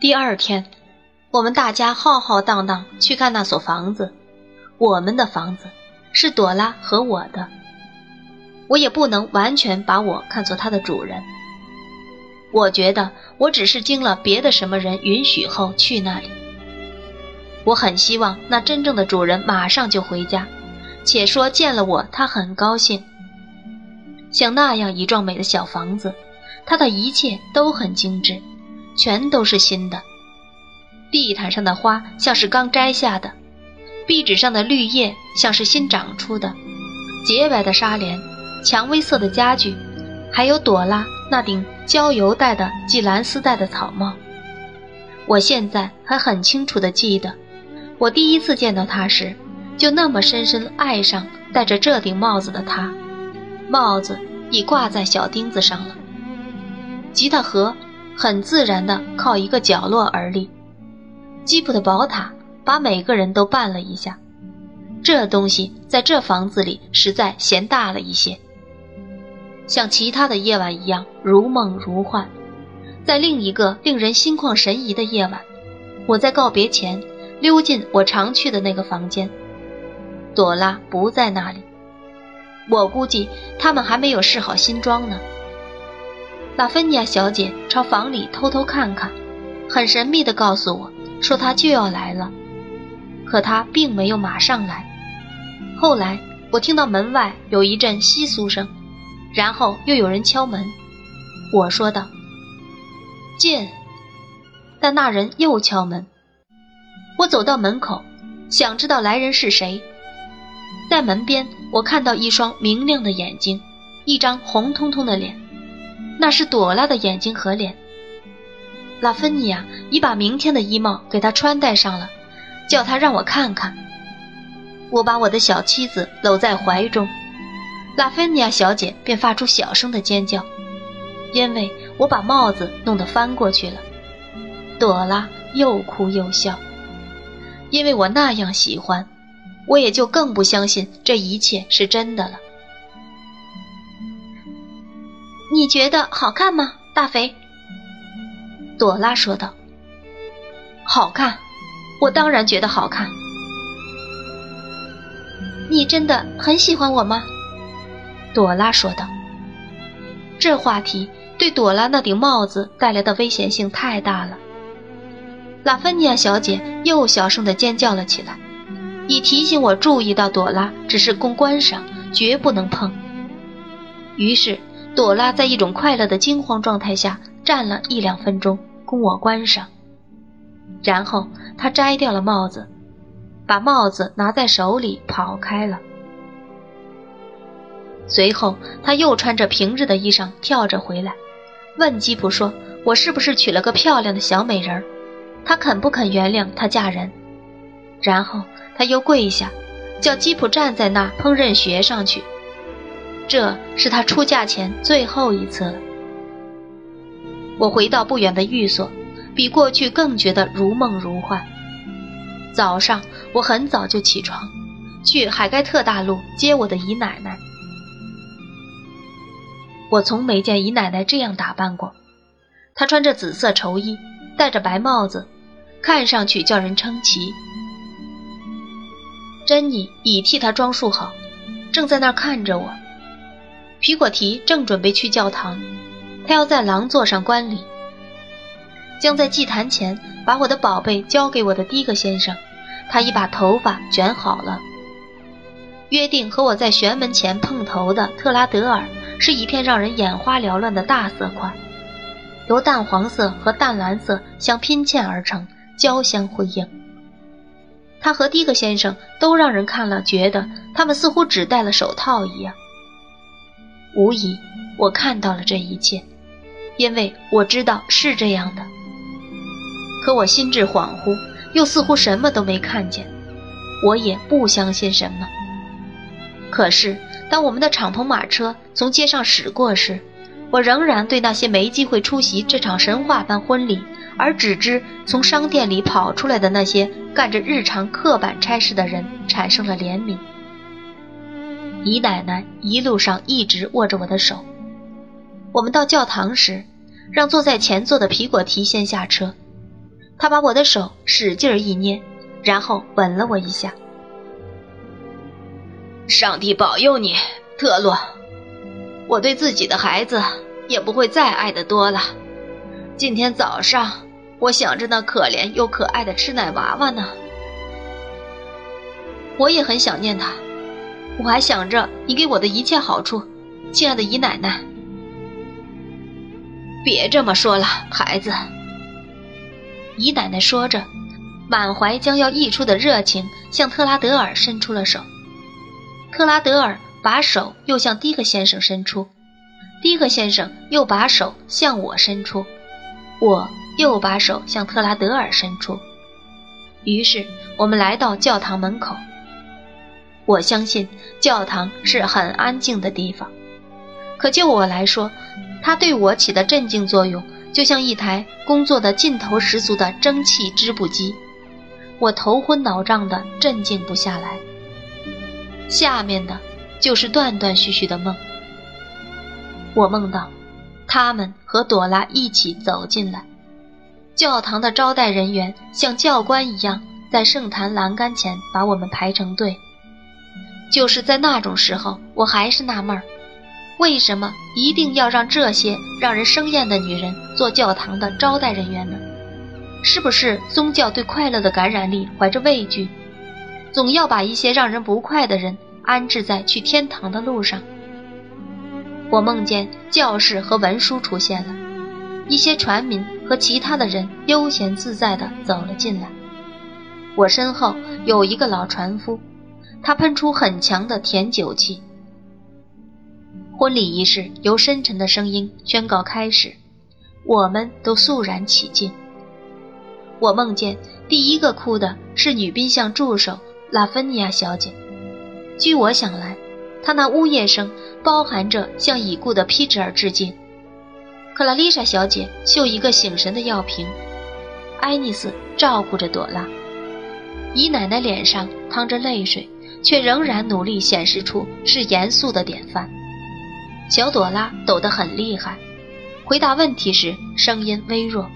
第二天，我们大家浩浩荡荡去看那所房子。我们的房子是朵拉和我的，我也不能完全把我看作它的主人。我觉得我只是经了别的什么人允许后去那里。我很希望那真正的主人马上就回家，且说见了我他很高兴。像那样一幢美的小房子，它的一切都很精致，全都是新的。地毯上的花像是刚摘下的，壁纸上的绿叶像是新长出的，洁白的纱帘，蔷薇色的家具，还有朵拉那顶焦油带的系蓝丝带的草帽。我现在还很清楚地记得，我第一次见到她时，就那么深深爱上戴着这顶帽子的她。帽子已挂在小钉子上了。吉他盒很自然地靠一个角落而立。吉普的宝塔把每个人都绊了一下。这东西在这房子里实在嫌大了一些。像其他的夜晚一样如梦如幻。在另一个令人心旷神怡的夜晚，我在告别前溜进我常去的那个房间。朵拉不在那里。我估计他们还没有试好新装呢。拉芬尼亚小姐朝房里偷偷看看，很神秘地告诉我，说她就要来了。可她并没有马上来。后来我听到门外有一阵窸窣声，然后又有人敲门。我说道：“进。”但那人又敲门。我走到门口，想知道来人是谁。在门边，我看到一双明亮的眼睛，一张红彤彤的脸，那是朵拉的眼睛和脸。拉芬尼亚已把明天的衣帽给她穿戴上了，叫她让我看看。我把我的小妻子搂在怀中，拉芬尼亚小姐便发出小声的尖叫，因为我把帽子弄得翻过去了。朵拉又哭又笑，因为我那样喜欢。我也就更不相信这一切是真的了。你觉得好看吗，大肥？朵拉说道。好看，我当然觉得好看。你真的很喜欢我吗？朵拉说道。这话题对朵拉那顶帽子带来的危险性太大了。拉芬尼亚小姐又小声地尖叫了起来。以提醒我注意到朵拉只是供观赏，绝不能碰。于是，朵拉在一种快乐的惊慌状态下站了一两分钟，供我观赏。然后，她摘掉了帽子，把帽子拿在手里跑开了。随后，她又穿着平日的衣裳跳着回来，问吉普说：“我是不是娶了个漂亮的小美人儿？她肯不肯原谅她嫁人？”然后。他又跪下，叫吉普站在那烹饪学上去。这是他出嫁前最后一次了。我回到不远的寓所，比过去更觉得如梦如幻。早上我很早就起床，去海盖特大路接我的姨奶奶。我从没见姨奶奶这样打扮过，她穿着紫色绸衣，戴着白帽子，看上去叫人称奇。珍妮已替他装束好，正在那儿看着我。皮果提正准备去教堂，他要在廊座上观礼。将在祭坛前把我的宝贝交给我的第一个先生，他已把头发卷好了。约定和我在玄门前碰头的特拉德尔是一片让人眼花缭乱的大色块，由淡黄色和淡蓝色相拼嵌而成，交相辉映。他和第一个先生都让人看了，觉得他们似乎只戴了手套一样。无疑，我看到了这一切，因为我知道是这样的。可我心智恍惚，又似乎什么都没看见。我也不相信什么。可是，当我们的敞篷马车从街上驶过时，我仍然对那些没机会出席这场神话般婚礼。而只知从商店里跑出来的那些干着日常刻板差事的人产生了怜悯。姨奶奶一路上一直握着我的手。我们到教堂时，让坐在前座的皮果提先下车。他把我的手使劲一捏，然后吻了我一下。上帝保佑你，特洛。我对自己的孩子也不会再爱的多了。今天早上，我想着那可怜又可爱的吃奶娃娃呢。我也很想念他，我还想着你给我的一切好处，亲爱的姨奶奶。别这么说了，孩子。姨奶奶说着，满怀将要溢出的热情，向特拉德尔伸出了手。特拉德尔把手又向迪克先生伸出，迪克先生又把手向我伸出，我又把手向特拉德尔伸出。于是我们来到教堂门口。我相信教堂是很安静的地方，可就我来说，它对我起的镇静作用，就像一台工作的劲头十足的蒸汽织布机。我头昏脑胀的镇静不下来。下面的，就是断断续续的梦。我梦到，他们和朵拉一起走进来，教堂的招待人员像教官一样，在圣坛栏杆前把我们排成队。就是在那种时候，我还是纳闷儿，为什么一定要让这些让人生厌的女人做教堂的招待人员呢？是不是宗教对快乐的感染力怀着畏惧，总要把一些让人不快的人安置在去天堂的路上？我梦见教士和文书出现了，一些船民和其他的人悠闲自在地走了进来。我身后有一个老船夫。他喷出很强的甜酒气。婚礼仪式由深沉的声音宣告开始，我们都肃然起敬。我梦见第一个哭的是女宾相助手拉芬尼亚小姐。据我想来，她那呜咽声包含着向已故的皮吉尔致敬。克拉丽莎小姐绣一个醒神的药瓶。爱丽丝照顾着朵拉。姨奶奶脸上淌着泪水。却仍然努力显示出是严肃的典范。小朵拉抖得很厉害，回答问题时声音微弱。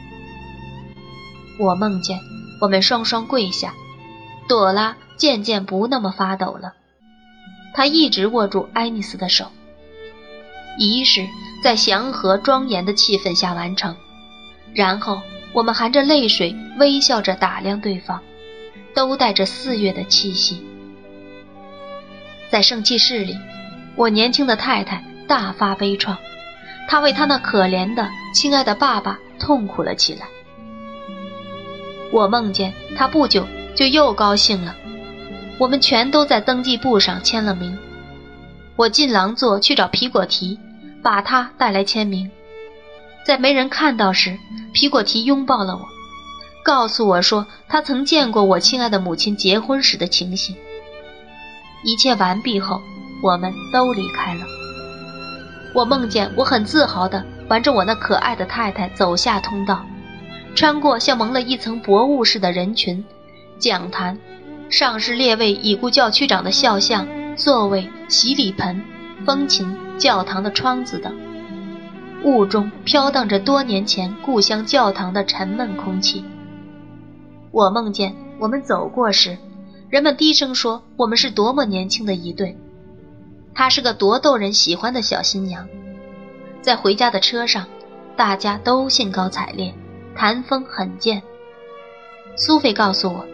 我梦见我们双双跪下，朵拉渐渐不那么发抖了。她一直握住爱丽丝的手。仪式在祥和庄严的气氛下完成，然后我们含着泪水微笑着打量对方，都带着四月的气息。在圣器室里，我年轻的太太大发悲怆，她为她那可怜的亲爱的爸爸痛苦了起来。我梦见她不久就又高兴了，我们全都在登记簿上签了名。我进廊座去找皮果提，把他带来签名。在没人看到时，皮果提拥抱了我，告诉我说他曾见过我亲爱的母亲结婚时的情形。一切完毕后，我们都离开了。我梦见我很自豪地挽着我那可爱的太太走下通道，穿过像蒙了一层薄雾似的人群、讲坛、上士列位已故教区长的肖像、座位、洗礼盆、风琴、教堂的窗子等。雾中飘荡着多年前故乡教堂的沉闷空气。我梦见我们走过时。人们低声说：“我们是多么年轻的一对。”她是个多逗人喜欢的小新娘。在回家的车上，大家都兴高采烈，谈风很贱。苏菲告诉我，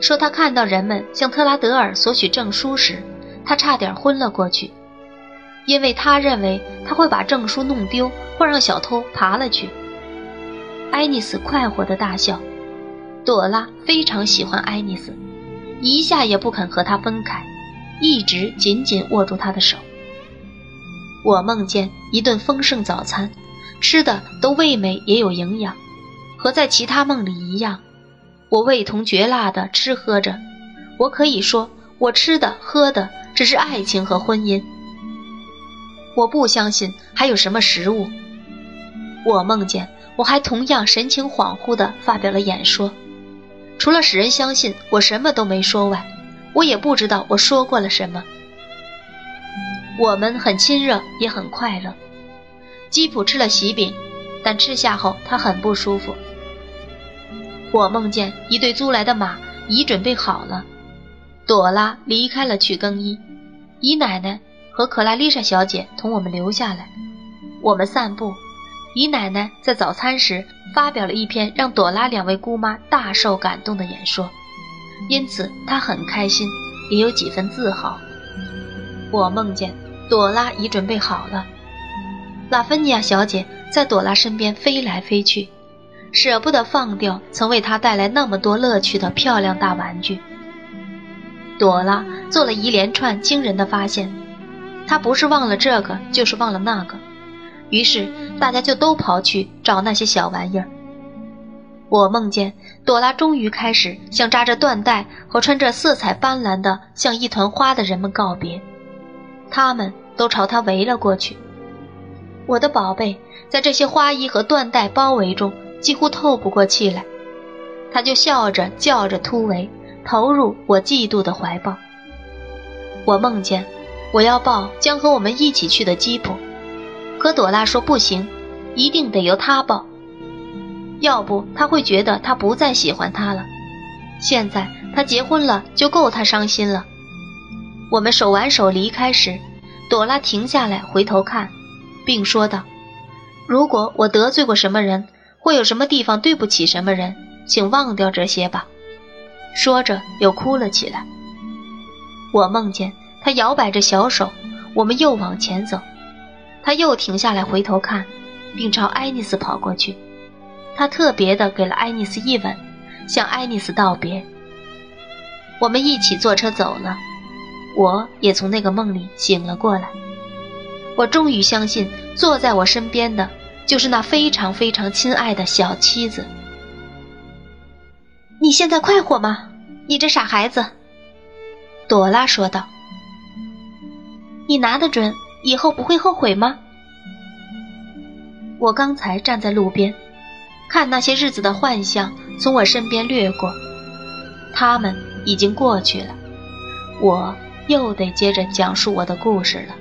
说她看到人们向特拉德尔索取证书时，她差点昏了过去，因为她认为他会把证书弄丢，或让小偷爬了去。爱丽丝快活的大笑，朵拉非常喜欢爱丽丝。一下也不肯和他分开，一直紧紧握住他的手。我梦见一顿丰盛早餐，吃的都味美也有营养，和在其他梦里一样。我味同嚼蜡的吃喝着，我可以说我吃的喝的只是爱情和婚姻。我不相信还有什么食物。我梦见我还同样神情恍惚地发表了演说。除了使人相信我什么都没说外，我也不知道我说过了什么。我们很亲热，也很快乐。吉普吃了喜饼，但吃下后他很不舒服。我梦见一对租来的马已准备好了，朵拉离开了去更衣，姨奶奶和克拉丽莎小姐同我们留下来。我们散步，姨奶奶在早餐时发表了一篇让朵拉两位姑妈大受感动的演说，因此她很开心，也有几分自豪。我梦见朵拉已准备好了，拉芬尼亚小姐在朵拉身边飞来飞去。舍不得放掉曾为她带来那么多乐趣的漂亮大玩具。朵拉做了一连串惊人的发现，她不是忘了这个，就是忘了那个。于是大家就都跑去找那些小玩意儿。我梦见朵拉终于开始向扎着缎带和穿着色彩斑斓的像一团花的人们告别，他们都朝她围了过去。我的宝贝，在这些花衣和缎带包围中。几乎透不过气来，他就笑着叫着突围，投入我嫉妒的怀抱。我梦见我要抱将和我们一起去的吉普，可朵拉说不行，一定得由他抱，要不他会觉得他不再喜欢他了。现在他结婚了，就够他伤心了。我们手挽手离开时，朵拉停下来回头看，并说道：“如果我得罪过什么人。”会有什么地方对不起什么人，请忘掉这些吧。说着又哭了起来。我梦见他摇摆着小手，我们又往前走，他又停下来回头看，并朝爱丽丝跑过去。他特别的给了爱丽丝一吻，向爱丽丝道别。我们一起坐车走了，我也从那个梦里醒了过来。我终于相信坐在我身边的。就是那非常非常亲爱的小妻子。你现在快活吗？你这傻孩子，朵拉说道。你拿得准以后不会后悔吗？我刚才站在路边，看那些日子的幻象从我身边掠过，他们已经过去了，我又得接着讲述我的故事了。